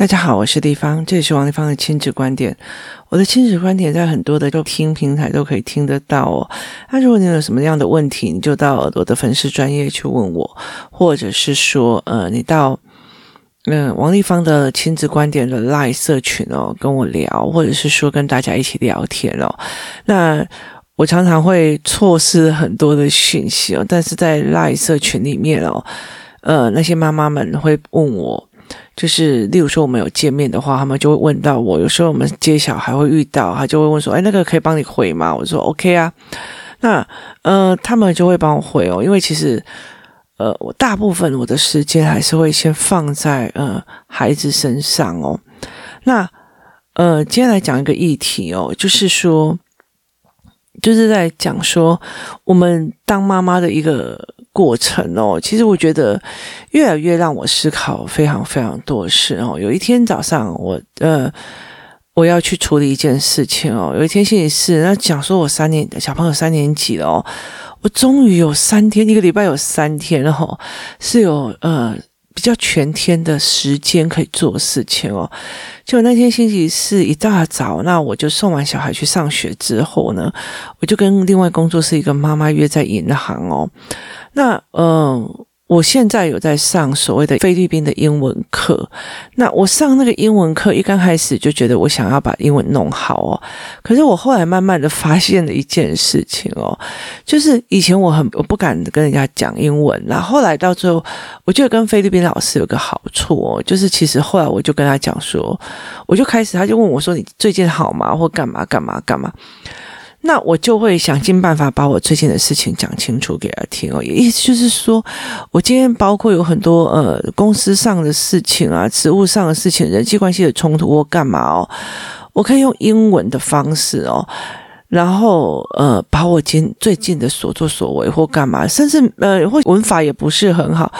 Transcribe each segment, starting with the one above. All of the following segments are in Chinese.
大家好，我是丽芳，这里是王丽芳的亲子观点。我的亲子观点在很多的收听平台都可以听得到哦。那如果你有什么样的问题，你就到我的粉丝专业去问我，或者是说，呃，你到嗯、王丽芳的亲子观点的 Live 社群哦，跟我聊，或者是说跟大家一起聊天哦。那我常常会错失很多的讯息哦，但是在 Live 社群里面哦，呃，那些妈妈们会问我。就是，例如说我们有见面的话，他们就会问到我。有时候我们接小孩会遇到，他就会问说：“哎，那个可以帮你回吗？”我说：“OK 啊。”那呃，他们就会帮我回哦，因为其实呃，我大部分我的时间还是会先放在呃孩子身上哦。那呃，接下来讲一个议题哦，就是说，就是在讲说我们当妈妈的一个。过程哦，其实我觉得越来越让我思考非常非常多的事哦。有一天早上我，我呃我要去处理一件事情哦。有一天星期四，那讲说我三年小朋友三年级了哦，我终于有三天，一个礼拜有三天哦，是有呃比较全天的时间可以做事情哦。就那天星期四一大早，那我就送完小孩去上学之后呢，我就跟另外工作室一个妈妈约在银行哦。那嗯、我现在有在上所谓的菲律宾的英文课。那我上那个英文课，一刚开始就觉得我想要把英文弄好哦。可是我后来慢慢的发现了一件事情哦，就是以前我很我不敢跟人家讲英文，然后后来到最后，我觉得跟菲律宾老师有个好处哦，就是其实后来我就跟他讲说，我就开始他就问我说：“你最近好吗？或干嘛干嘛干嘛？”那我就会想尽办法把我最近的事情讲清楚给他听哦，意思就是说，我今天包括有很多呃公司上的事情啊，职务上的事情，人际关系的冲突或干嘛哦，我可以用英文的方式哦。然后，呃，把我今最近的所作所为或干嘛，甚至呃，或文法也不是很好，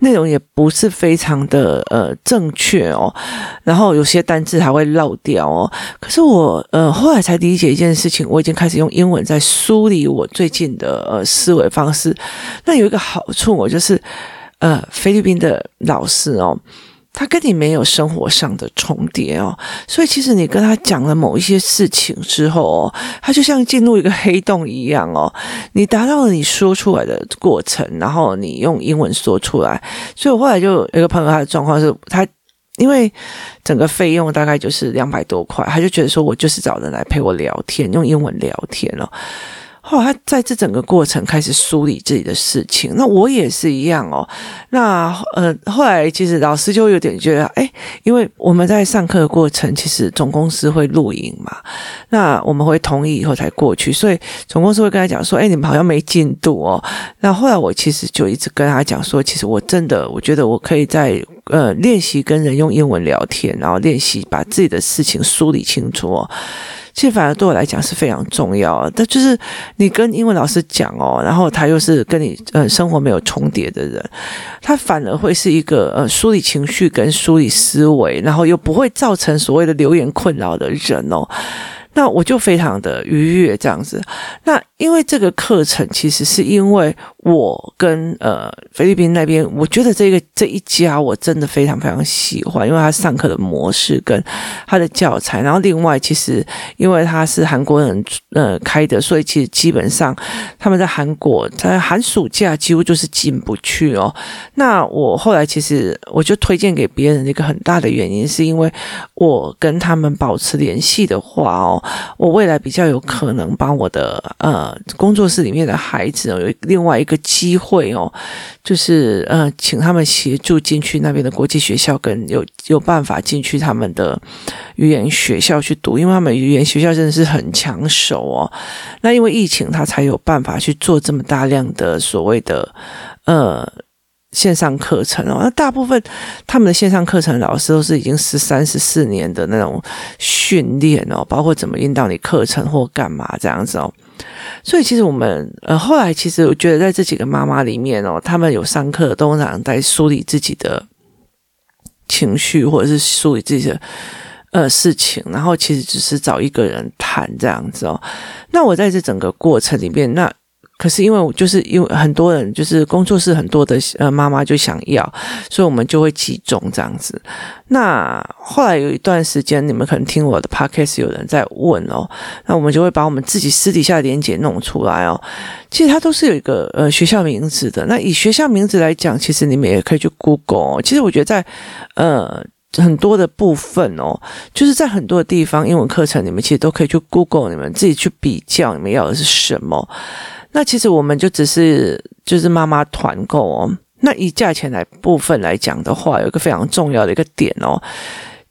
内容也不是非常的呃正确哦。然后有些单字还会漏掉哦。可是我呃后来才理解一件事情，我已经开始用英文在梳理我最近的呃思维方式。那有一个好处，我就是呃菲律宾的老师哦。他跟你没有生活上的重叠哦，所以其实你跟他讲了某一些事情之后哦，他就像进入一个黑洞一样哦，你达到了你说出来的过程，然后你用英文说出来，所以我后来就有一个朋友，他的状况是他因为整个费用大概就是两百多块，他就觉得说我就是找人来陪我聊天，用英文聊天哦。后来他在这整个过程开始梳理自己的事情，那我也是一样哦。那呃，后来其实老师就有点觉得，哎，因为我们在上课的过程，其实总公司会录影嘛，那我们会同意以后才过去，所以总公司会跟他讲说，哎，你们好像没进度哦。那后来我其实就一直跟他讲说，其实我真的我觉得我可以在呃练习跟人用英文聊天，然后练习把自己的事情梳理清楚哦。其实反而对我来讲是非常重要，但就是你跟英文老师讲哦，然后他又是跟你呃生活没有重叠的人，他反而会是一个呃梳理情绪跟梳理思维，然后又不会造成所谓的留言困扰的人哦。那我就非常的愉悦这样子。那因为这个课程其实是因为我跟呃菲律宾那边，我觉得这个这一家我真的非常非常喜欢，因为他上课的模式跟他的教材。然后另外其实因为他是韩国人呃开的，所以其实基本上他们在韩国在寒暑假几乎就是进不去哦。那我后来其实我就推荐给别人的一个很大的原因，是因为我跟他们保持联系的话哦。我未来比较有可能帮我的呃工作室里面的孩子有另外一个机会哦，就是呃请他们协助进去那边的国际学校，跟有有办法进去他们的语言学校去读，因为他们语言学校真的是很抢手哦。那因为疫情，他才有办法去做这么大量的所谓的呃。线上课程哦，那大部分他们的线上课程老师都是已经十三、十四年的那种训练哦，包括怎么引导你课程或干嘛这样子哦。所以其实我们呃后来其实我觉得在这几个妈妈里面哦，他们有上课都常常在梳理自己的情绪，或者是梳理自己的呃事情，然后其实只是找一个人谈这样子哦。那我在这整个过程里面，那。可是因为就是因为很多人就是工作室很多的呃妈妈就想要，所以我们就会集中这样子。那后来有一段时间，你们可能听我的 podcast 有人在问哦，那我们就会把我们自己私底下的连结弄出来哦。其实它都是有一个呃学校名字的。那以学校名字来讲，其实你们也可以去 Google 哦。其实我觉得在呃很多的部分哦，就是在很多的地方英文课程，你们其实都可以去 Google，你们自己去比较你们要的是什么。那其实我们就只是就是妈妈团购哦。那以价钱来部分来讲的话，有一个非常重要的一个点哦，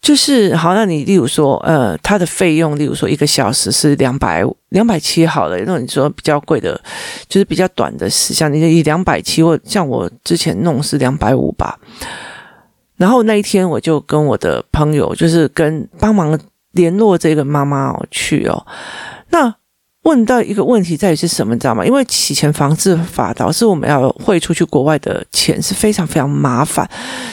就是好，那你例如说呃，它的费用，例如说一个小时是两百两百七好了，那你说比较贵的，就是比较短的时，像你以两百七或像我之前弄是两百五吧。然后那一天我就跟我的朋友，就是跟帮忙联络这个妈妈哦去哦，那。问到一个问题在于是什么，你知道吗？因为洗钱防治法导致我们要汇出去国外的钱是非常非常麻烦，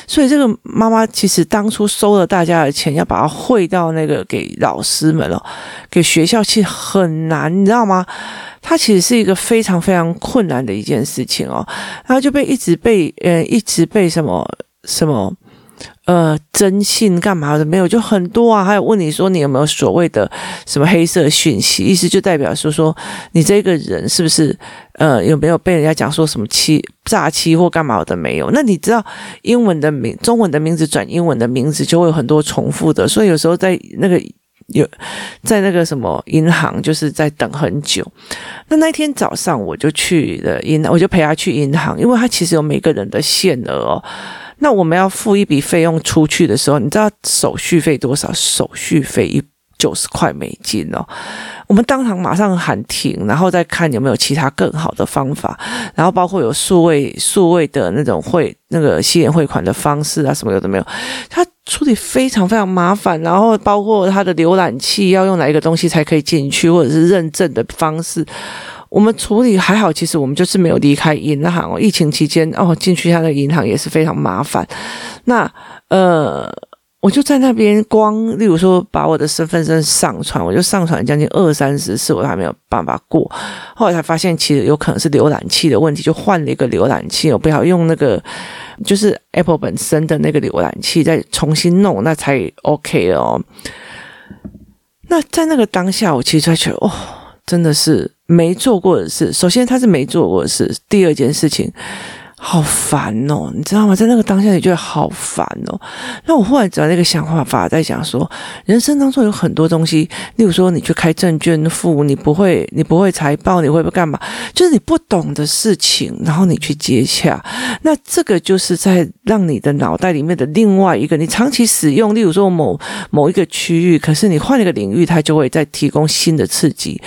所以这个妈妈其实当初收了大家的钱，要把它汇到那个给老师们了，给学校其实很难，你知道吗？它其实是一个非常非常困难的一件事情哦，然后就被一直被呃一直被什么什么。呃，征信干嘛的没有，就很多啊。还有问你说，你有没有所谓的什么黑色讯息？意思就代表说说你这个人是不是呃有没有被人家讲说什么欺诈欺或干嘛的没有？那你知道英文的名中文的名字转英文的名字就会有很多重复的，所以有时候在那个有在那个什么银行就是在等很久。那那天早上我就去了银，我就陪他去银行，因为他其实有每个人的限额哦。那我们要付一笔费用出去的时候，你知道手续费多少？手续费一九十块美金哦。我们当场马上喊停，然后再看有没有其他更好的方法，然后包括有数位数位的那种汇那个吸引汇款的方式啊，什么有的没有。他处理非常非常麻烦，然后包括他的浏览器要用哪一个东西才可以进去，或者是认证的方式。我们处理还好，其实我们就是没有离开银行哦。疫情期间哦，进去他的银行也是非常麻烦。那呃，我就在那边光，例如说把我的身份证上传，我就上传将近二三十次，我还没有办法过。后来才发现，其实有可能是浏览器的问题，就换了一个浏览器，我不要用那个就是 Apple 本身的那个浏览器，再重新弄，那才 OK 哦。那在那个当下，我其实才觉得哦。真的是没做过的事。首先，他是没做过的事。第二件事情，好烦哦，你知道吗？在那个当下，你觉得好烦哦。那我后来找那个想法法在讲说，人生当中有很多东西，例如说，你去开证券户，你不会，你不会财报，你会不会干嘛？就是你不懂的事情，然后你去接洽。那这个就是在让你的脑袋里面的另外一个，你长期使用，例如说某某一个区域，可是你换了一个领域，它就会再提供新的刺激。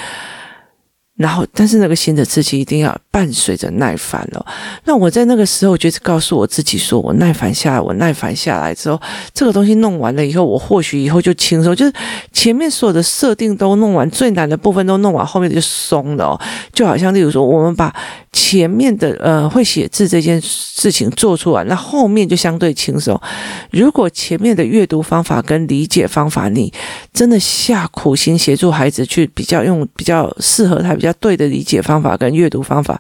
然后，但是那个新的刺激一定要伴随着耐烦了。那我在那个时候，就是告诉我自己说：“我耐烦下来，我耐烦下来之后，这个东西弄完了以后，我或许以后就轻松。就是前面所有的设定都弄完，最难的部分都弄完，后面就松了哦。就好像例如说，我们把前面的呃会写字这件事情做出来，那后面就相对轻松。如果前面的阅读方法跟理解方法，你真的下苦心协助孩子去比较用比较适合他比较。比较对的理解方法跟阅读方法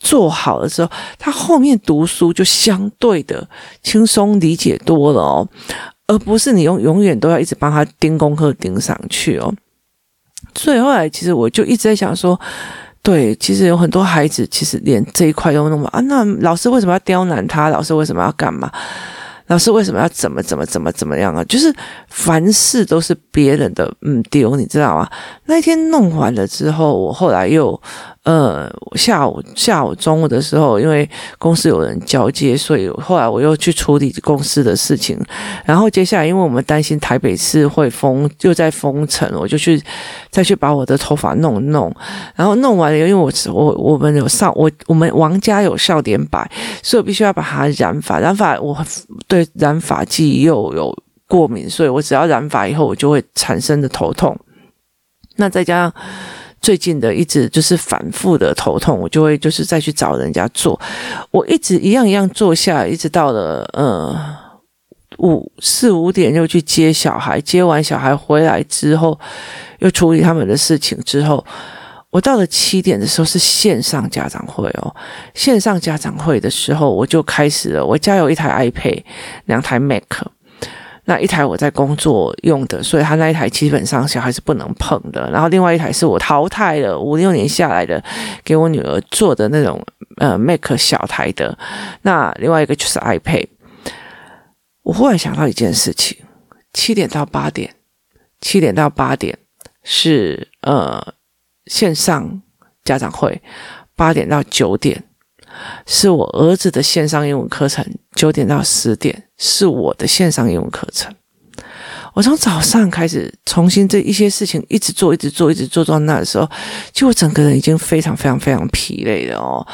做好的时候，他后面读书就相对的轻松理解多了哦，而不是你用永远都要一直帮他盯功课盯上去哦。所以后来其实我就一直在想说，对，其实有很多孩子其实连这一块都弄不啊，那老师为什么要刁难他？老师为什么要干嘛？老师为什么要怎么怎么怎么怎么样啊？就是凡事都是别人的嗯丢，你知道吗？那一天弄完了之后，我后来又。呃，下午下午中午的时候，因为公司有人交接，所以后来我又去处理公司的事情。然后接下来，因为我们担心台北市会封，又在封城，我就去再去把我的头发弄弄。然后弄完了，因为我我我们有上我我们王家有笑点摆，所以我必须要把它染发。染发我对染发剂又有过敏，所以我只要染发以后，我就会产生的头痛。那再加上。最近的一直就是反复的头痛，我就会就是再去找人家做。我一直一样一样做下，一直到了呃五四五点又去接小孩，接完小孩回来之后，又处理他们的事情之后，我到了七点的时候是线上家长会哦，线上家长会的时候我就开始了。我家有一台 iPad，两台 Mac，那一台我在工作用的，所以他那一台基本上小孩是不能碰的。然后另外一台是我淘汰了五六年下来的，给我女儿做的那种呃 Mac 小台的。那另外一个就是 iPad。我忽然想到一件事情：七点到八点，七点到八点是呃。线上家长会，八点到九点是我儿子的线上英文课程，九点到十点是我的线上英文课程。我从早上开始重新这一些事情一直做，一直做，一直做到那的时候，就我整个人已经非常非常非常疲累了哦。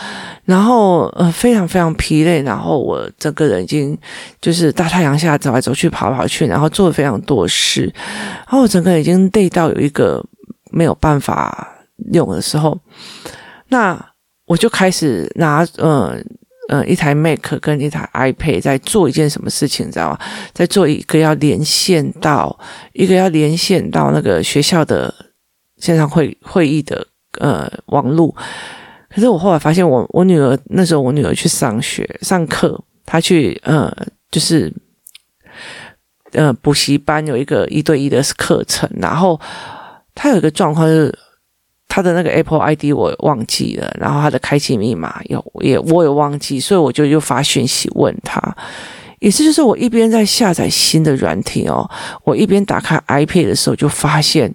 然后呃，非常非常疲累，然后我整个人已经就是大太阳下走来走去，跑跑去，然后做了非常多事，然后我整个人已经累到有一个没有办法。用的时候，那我就开始拿呃呃一台 Mac 跟一台 iPad 在做一件什么事情，你知道吗？在做一个要连线到一个要连线到那个学校的线上会会议的呃网络。可是我后来发现我，我女儿那时候我女儿去上学上课，她去呃就是呃补习班有一个一对一的课程，然后她有一个状况是。他的那个 Apple ID 我忘记了，然后他的开启密码有也我也忘记，所以我就又发讯息问他。意思就是我一边在下载新的软体哦，我一边打开 iPad 的时候就发现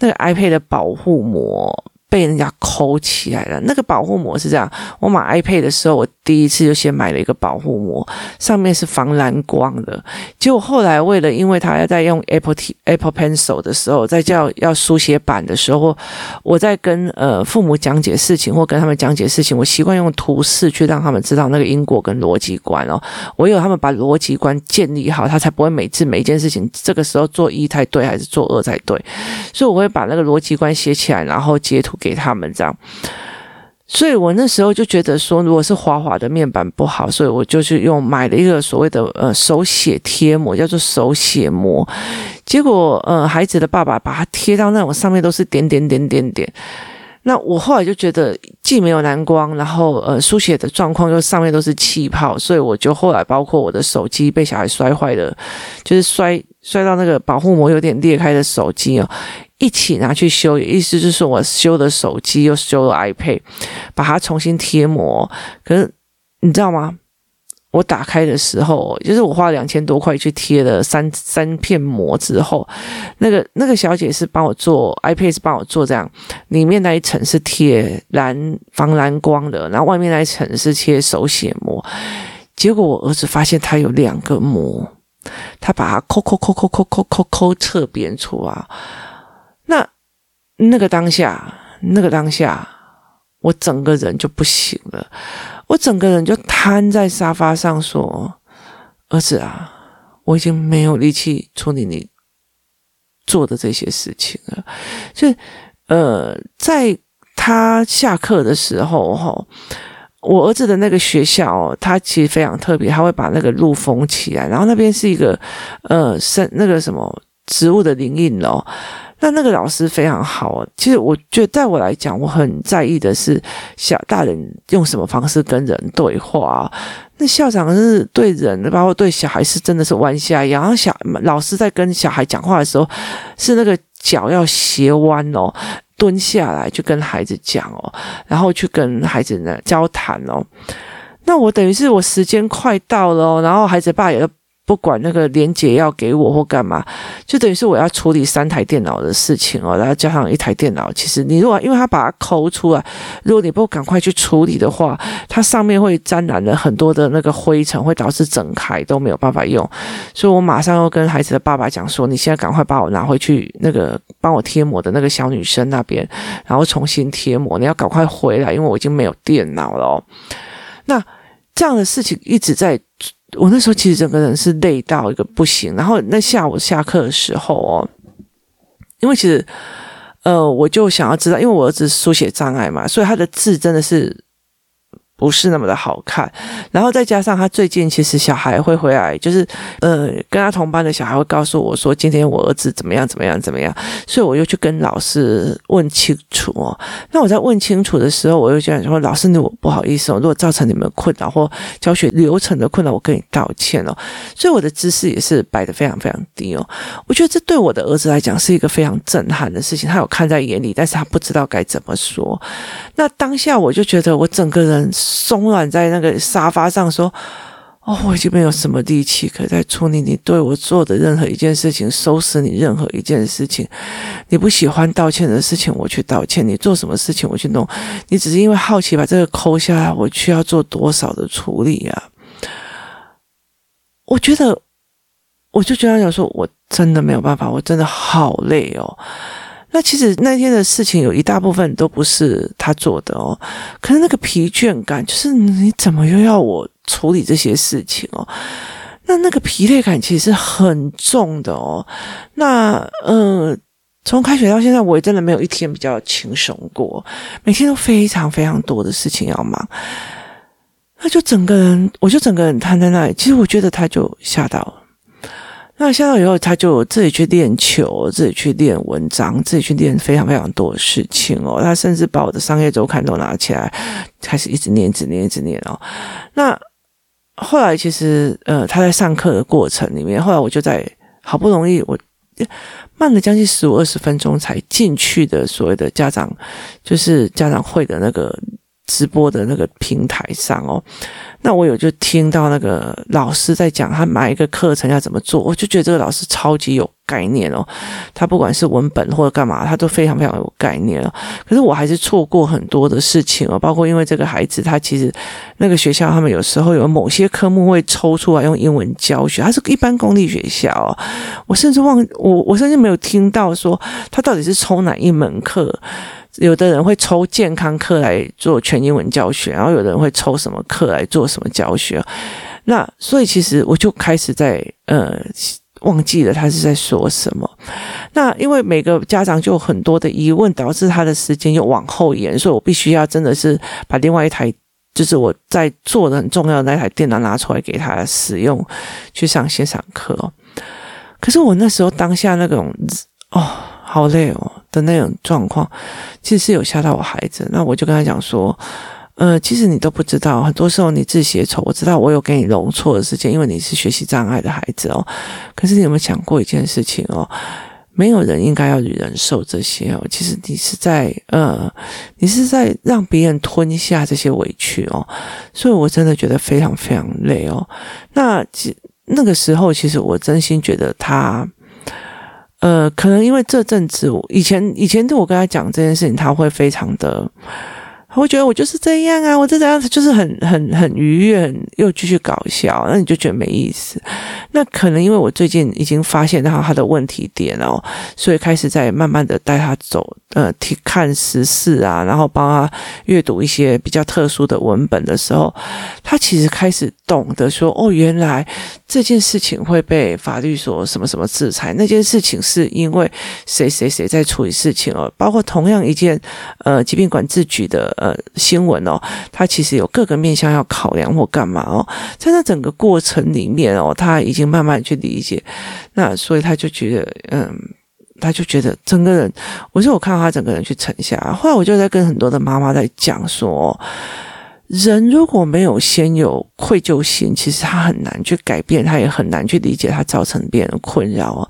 那个 iPad 的保护膜。被人家抠起来了。那个保护膜是这样，我买 iPad 的时候，我第一次就先买了一个保护膜，上面是防蓝光的。结果后来为了，因为他要在用 Apple Apple Pencil 的时候，在叫要书写板的时候，我在跟呃父母讲解事情或跟他们讲解事情，我习惯用图示去让他们知道那个因果跟逻辑观哦。唯有他们把逻辑观建立好，他才不会每次每一件事情这个时候做一才对，还是做二才对。所以我会把那个逻辑观写起来，然后截图。给他们这样，所以我那时候就觉得说，如果是滑滑的面板不好，所以我就去用买了一个所谓的呃手写贴膜，叫做手写膜。结果呃孩子的爸爸把它贴到那种上面都是点点点点点。那我后来就觉得既没有蓝光，然后呃书写的状况又上面都是气泡，所以我就后来包括我的手机被小孩摔坏的，就是摔摔到那个保护膜有点裂开的手机哦。一起拿去修，意思就是我修的手机又修了 iPad，把它重新贴膜。可是你知道吗？我打开的时候，就是我花了两千多块去贴了三三片膜之后，那个那个小姐是帮我做 iPad，是帮我做这样，里面那一层是贴蓝防蓝光的，然后外面那一层是贴手写膜。结果我儿子发现他有两个膜，他把它抠抠抠抠抠抠抠侧边出啊。那那个当下，那个当下，我整个人就不行了，我整个人就瘫在沙发上说：“儿子啊，我已经没有力气处理你做的这些事情了。”就呃，在他下课的时候，哈，我儿子的那个学校哦，他其实非常特别，他会把那个路封起来，然后那边是一个呃，生那个什么植物的林荫楼。那那个老师非常好，其实我觉得，在我来讲，我很在意的是小大人用什么方式跟人对话。那校长是对人，包括对小孩，是真的是弯下腰。然后小老师在跟小孩讲话的时候，是那个脚要斜弯哦，蹲下来去跟孩子讲哦，然后去跟孩子呢交谈哦。那我等于是我时间快到了哦，然后孩子爸也。不管那个连结要给我或干嘛，就等于是我要处理三台电脑的事情哦，然后加上一台电脑。其实你如果因为他把它抠出来，如果你不赶快去处理的话，它上面会沾染了很多的那个灰尘，会导致整台都没有办法用。所以我马上要跟孩子的爸爸讲说，你现在赶快把我拿回去那个帮我贴膜的那个小女生那边，然后重新贴膜。你要赶快回来，因为我已经没有电脑了哦。那这样的事情一直在。我那时候其实整个人是累到一个不行，然后那下午下课的时候哦，因为其实呃，我就想要知道，因为我儿子书写障碍嘛，所以他的字真的是不是那么的好看，然后再加上他最近其实小孩会回来，就是呃跟他同班的小孩会告诉我说，今天我儿子怎么样怎么样怎么样，所以我又去跟老师问清楚哦。那我在问清楚的时候，我又讲说，老师，你我不好意思哦，如果造成你们困扰或教学流程的困扰，我跟你道歉哦。所以我的姿势也是摆得非常非常低哦。我觉得这对我的儿子来讲是一个非常震撼的事情，他有看在眼里，但是他不知道该怎么说。那当下我就觉得我整个人。松软在那个沙发上，说：“哦，我已经没有什么力气可再处理你对我做的任何一件事情，收拾你任何一件事情。你不喜欢道歉的事情，我去道歉；你做什么事情，我去弄。你只是因为好奇把这个抠下来，我需要做多少的处理啊？我觉得，我就觉得想说，我真的没有办法，我真的好累哦。”那其实那天的事情有一大部分都不是他做的哦，可是那个疲倦感，就是你怎么又要我处理这些事情哦？那那个疲累感其实很重的哦。那呃，从开学到现在，我也真的没有一天比较轻松过，每天都非常非常多的事情要忙。那就整个人，我就整个人瘫在那里。其实我觉得他就吓到了。那下到以后，他就自己去练球，自己去练文章，自己去练非常非常多的事情哦。他甚至把我的商业周刊都拿起来，开始一直念，一直念，一直念哦。那后来其实，呃，他在上课的过程里面，后来我就在好不容易，我慢了将近十五二十分钟才进去的所谓的家长，就是家长会的那个。直播的那个平台上哦，那我有就听到那个老师在讲他买一个课程要怎么做，我就觉得这个老师超级有概念哦。他不管是文本或者干嘛，他都非常非常有概念哦。可是我还是错过很多的事情哦，包括因为这个孩子他其实那个学校他们有时候有某些科目会抽出来用英文教学，他是一般公立学校哦。我甚至忘我我甚至没有听到说他到底是抽哪一门课。有的人会抽健康课来做全英文教学，然后有的人会抽什么课来做什么教学。那所以其实我就开始在呃忘记了他是在说什么。那因为每个家长就有很多的疑问，导致他的时间又往后延，所以我必须要真的是把另外一台就是我在做的很重要的那台电脑拿出来给他使用，去上线上课。可是我那时候当下那种哦，好累哦。的那种状况，其实是有吓到我孩子。那我就跟他讲说，呃，其实你都不知道，很多时候你自写丑，我知道我有给你容错的时间，因为你是学习障碍的孩子哦。可是你有没有想过一件事情哦？没有人应该要与人受这些哦。其实你是在呃，你是在让别人吞下这些委屈哦。所以我真的觉得非常非常累哦。那那个时候，其实我真心觉得他。呃，可能因为这阵子，以前以前对我跟他讲这件事情，他会非常的。我觉得我就是这样啊，我这样子就是很很很愉悦，又继续搞笑，那你就觉得没意思。那可能因为我最近已经发现到他的问题点哦，所以开始在慢慢的带他走，呃，提看时事啊，然后帮他阅读一些比较特殊的文本的时候，他其实开始懂得说，哦，原来这件事情会被法律所什么什么制裁，那件事情是因为谁谁谁在处理事情哦，包括同样一件呃疾病管制局的。新闻哦，他其实有各个面向要考量或干嘛哦，在那整个过程里面哦，他已经慢慢去理解，那所以他就觉得，嗯，他就觉得整个人，我说我看到他整个人去沉下，后来我就在跟很多的妈妈在讲说，人如果没有先有愧疚心，其实他很难去改变，他也很难去理解他造成别人的困扰哦。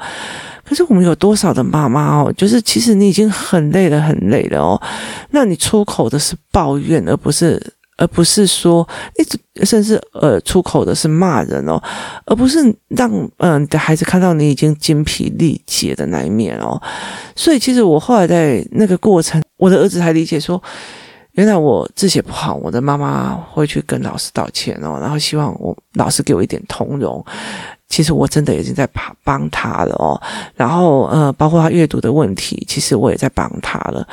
可是我们有多少的妈妈哦，就是其实你已经很累了，很累了哦。那你出口的是抱怨，而不是而不是说一直甚至呃出口的是骂人哦，而不是让嗯的孩子看到你已经精疲力竭的那一面哦。所以其实我后来在那个过程，我的儿子才理解说，原来我字写不好，我的妈妈会去跟老师道歉哦，然后希望我老师给我一点通融。其实我真的已经在帮帮他了哦，然后呃，包括他阅读的问题，其实我也在帮他了。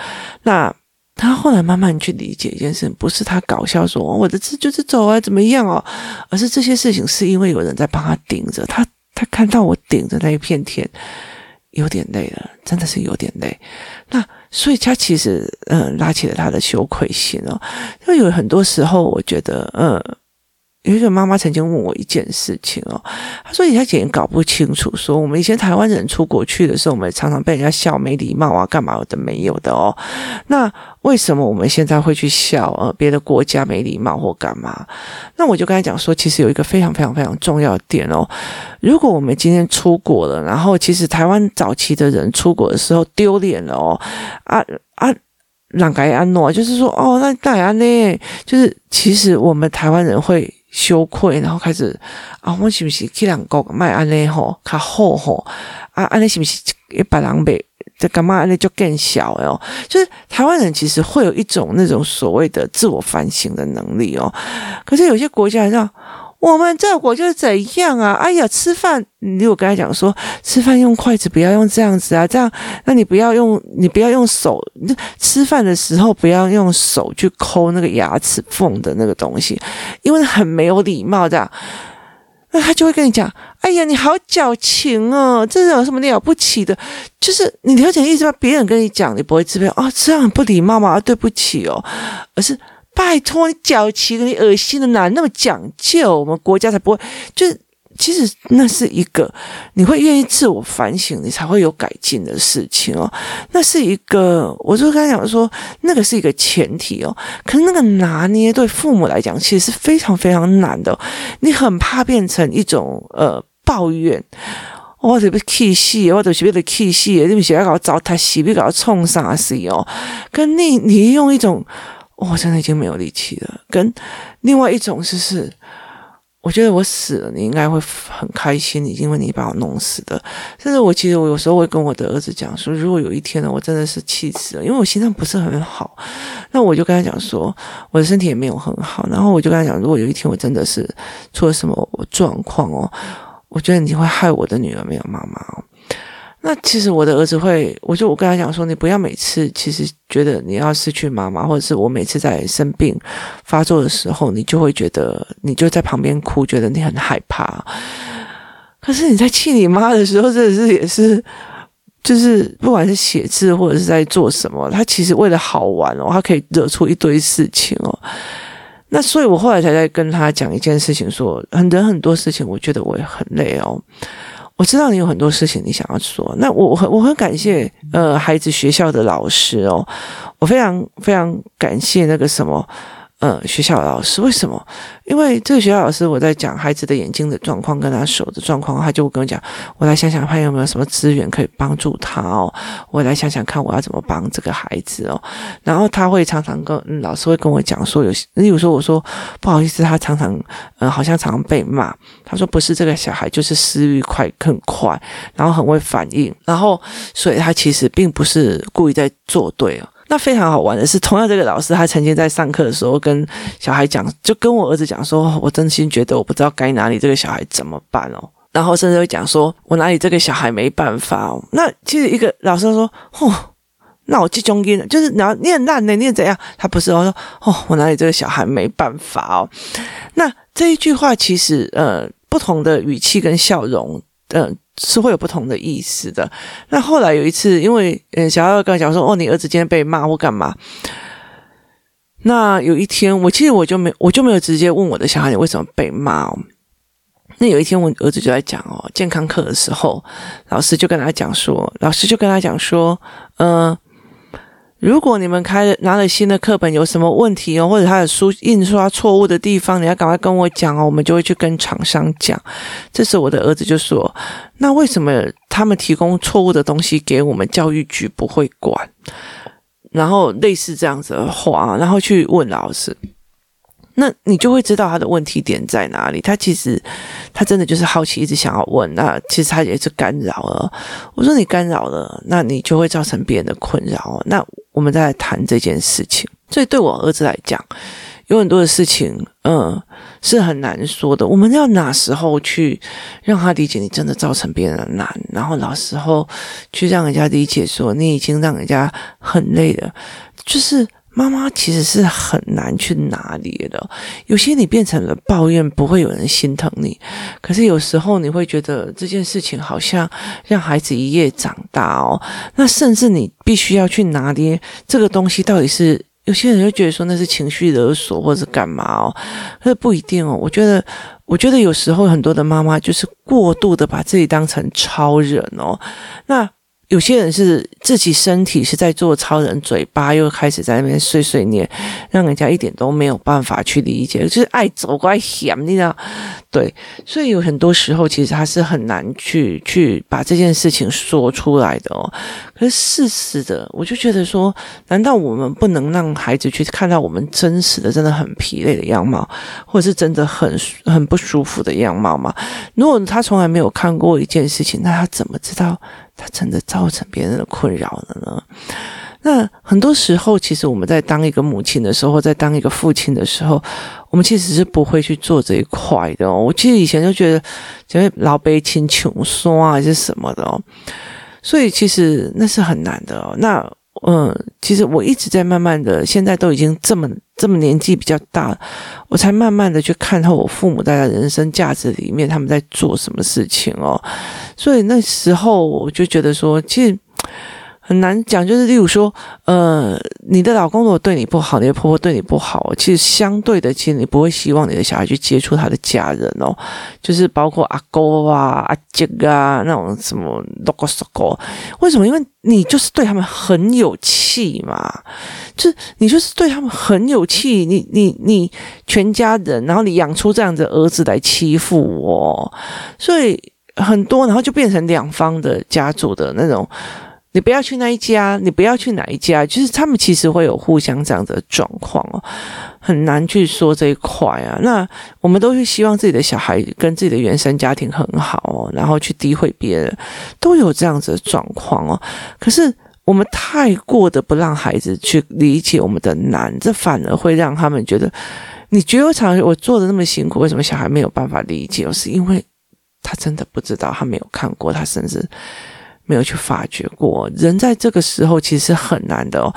那他后来慢慢去理解一件事，不是他搞笑说我的字就是走啊怎么样哦，而是这些事情是因为有人在帮他顶着，他他看到我顶着那一片天，有点累了，真的是有点累。那所以他其实嗯、拉起了他的羞愧心哦。因为有很多时候，我觉得嗯。有一个妈妈曾经问我一件事情哦，她说以前搞不清楚，说我们以前台湾人出国去的时候，我们常常被人家笑没礼貌啊，干嘛的没有的哦。那为什么我们现在会去笑呃别的国家没礼貌或干嘛？那我就跟她讲说，其实有一个非常非常非常重要的点哦，如果我们今天出国了，然后其实台湾早期的人出国的时候丢脸了哦，啊啊。让该安诺，就是说，哦，那大家呢？就是其实我们台湾人会羞愧，然后开始啊，我是不是去两个卖安尼？吼，较好吼啊，安尼是不是一百两百？这干嘛安呢就更小哦？就是台湾人其实会有一种那种所谓的自我反省的能力哦。可是有些国家像。我们这国就是怎样啊？哎呀，吃饭，你如果跟他讲说，吃饭用筷子不要用这样子啊，这样，那你不要用，你不要用手，吃饭的时候不要用手去抠那个牙齿缝的那个东西，因为很没有礼貌这样。那他就会跟你讲，哎呀，你好矫情哦，这是有什么了不起的？就是你了解意思吗？别人跟你讲，你不会自卑哦，这样很不礼貌嘛？对不起哦，而是。拜托你矫情，你恶心的哪那么讲究？我们国家才不会，就是其实那是一个你会愿意自我反省，你才会有改进的事情哦。那是一个，我就刚才讲说，那个是一个前提哦。可是那个拿捏对父母来讲，其实是非常非常难的。你很怕变成一种呃抱怨，或者被气死，或者是被气死，你们学校搞糟蹋死，别搞冲啥死哦。跟你你用一种。我、真的已经没有力气了。跟另外一种就是，我觉得我死了，你应该会很开心，因为你把我弄死的。甚至我其实我有时候会跟我的儿子讲说，如果有一天呢，我真的是气死了，因为我心脏不是很好，那我就跟他讲说，我的身体也没有很好。然后我就跟他讲，如果有一天我真的是出了什么状况哦，我觉得你会害我的女儿没有妈妈。那其实我的儿子会，我就我跟他讲说，你不要每次其实觉得你要失去妈妈，或者是我每次在生病发作的时候，你就会觉得你就在旁边哭，觉得你很害怕。可是你在气你妈的时候，真的是也是，就是不管是写字或者是在做什么，他其实为了好玩哦，他可以惹出一堆事情哦。那所以我后来才在跟他讲一件事情说，说很多很多事情，我觉得我也很累哦。我知道你有很多事情你想要说，那我我很我很感谢呃孩子学校的老师哦，我非常非常感谢那个什么。呃，学校老师为什么？因为这个学校老师，我在讲孩子的眼睛的状况跟他手的状况，他就会跟我讲，我来想想看有没有什么资源可以帮助他哦。我来想想看我要怎么帮这个孩子哦。然后他会常常跟、嗯、老师会跟我讲说，有例如说我说不好意思，他常常呃好像常常被骂。他说不是这个小孩就是思虑快很快，然后很会反应，然后所以他其实并不是故意在作对哦。那非常好玩的是，同样这个老师，他曾经在上课的时候跟小孩讲，就跟我儿子讲说，我真心觉得我不知道该哪里这个小孩怎么办哦，然后甚至会讲说我哪里这个小孩没办法哦。那其实一个老师说，哦，那我集中音就是你要念烂的念怎样？他不是我说，哦，我哪里这个小孩没办法哦。那这一句话其实呃，不同的语气跟笑容，嗯。是会有不同的意思的。那后来有一次，因为嗯，小孩跟我讲说：“哦，你儿子今天被骂或干嘛？”那有一天，我其实我就没我就没有直接问我的小孩：“你为什么被骂？”哦，那有一天，我儿子就在讲哦，健康课的时候，老师就跟他讲说：“老师就跟他讲说，嗯、”如果你们开拿了新的课本有什么问题哦，或者他的书印刷错误的地方，你要赶快跟我讲哦，我们就会去跟厂商讲。这时我的儿子就说：“那为什么他们提供错误的东西给我们教育局不会管？”然后类似这样子的话，然后去问老师。那你就会知道他的问题点在哪里。他其实他真的就是好奇，一直想要问。那其实他也是干扰了。我说你干扰了，那你就会造成别人的困扰。那我们再来谈这件事情。所以对我儿子来讲，有很多的事情，嗯，是很难说的。我们要哪时候去让他理解你真的造成别人的难，然后哪时候去让人家理解说你已经让人家很累了，就是。妈妈其实是很难去拿捏的。有些你变成了抱怨，不会有人心疼你；可是有时候你会觉得这件事情好像让孩子一夜长大哦。那甚至你必须要去拿捏这个东西到底是。有些人就觉得说那是情绪勒索或者干嘛哦，那不一定哦。我觉得，我觉得有时候很多的妈妈就是过度的把自己当成超人哦。那。有些人是自己身体是在做超人，嘴巴又开始在那边碎碎念，让人家一点都没有办法去理解，就是爱走怪险，你知道？对，所以有很多时候其实他是很难去去把这件事情说出来的哦。可是事实的，我就觉得说，难道我们不能让孩子去看到我们真实的、真的很疲累的样貌，或者是真的很很不舒服的样貌吗？如果他从来没有看过一件事情，那他怎么知道？他真的造成别人的困扰扰了呢？那很多时候，其实我们在当一个母亲的时候，在当一个父亲的时候，我们其实是不会去做这一块的哦。我其实以前就觉得，因为老悲亲穷酸啊，还是什么的哦，所以其实那是很难的。那嗯，其实我一直在慢慢的，现在都已经这么这么年纪比较大，我才慢慢的去看透我父母在他人生价值里面他们在做什么事情哦。所以那时候我就觉得说，其实。很难讲，就是例如说，呃，你的老公如果对你不好，你的婆婆对你不好，其实相对的，其实你不会希望你的小孩去接触他的家人哦，就是包括阿公啊、阿姐啊那种什么啰啰嗦嗦。为什么？因为你就是对他们很有气嘛，就是你就是对他们很有气，你你你全家人，然后你养出这样的儿子来欺负我，所以很多，然后就变成两方的家族的那种。你不要去那一家，你不要去哪一家，就是他们其实会有互相这样的状况哦，很难去说这一块啊。那我们都是希望自己的小孩跟自己的原生家庭很好哦，然后去诋毁别人，都有这样子的状况哦。可是我们太过的不让孩子去理解我们的难，这反而会让他们觉得，你觉得常我做的那么辛苦，为什么小孩没有办法理解？是因为他真的不知道，他没有看过，他甚至。没有去发觉过，人在这个时候其实很难的哦。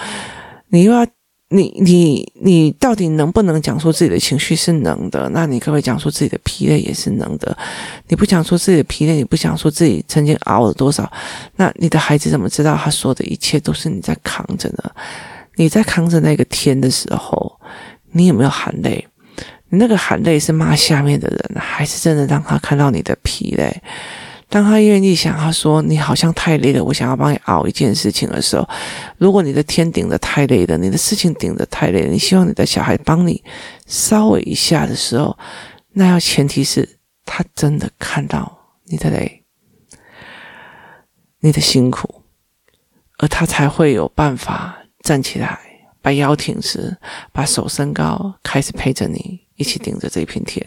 你又要你你你到底能不能讲出自己的情绪是能的？那你可不可以讲出自己的疲累也是能的？你不讲出自己的疲累，你不讲出自己曾经熬了多少，那你的孩子怎么知道他说的一切都是你在扛着呢？你在扛着那个天的时候，你有没有含泪？你那个含泪是骂下面的人，还是真的让他看到你的疲累？当他愿意想，他说：“你好像太累了，我想要帮你熬一件事情的时候，如果你的天顶的太累了，你的事情顶的太累了，你希望你的小孩帮你稍微一下的时候，那要前提是他真的看到你的累，你的辛苦，而他才会有办法站起来，把腰挺直，把手伸高，开始陪着你。”一起顶着这片天，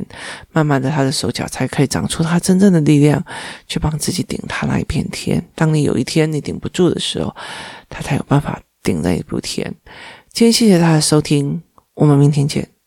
慢慢的，他的手脚才可以长出他真正的力量，去帮自己顶他那一片天。当你有一天你顶不住的时候，他才有办法顶那一片天。今天谢谢大家收听，我们明天见。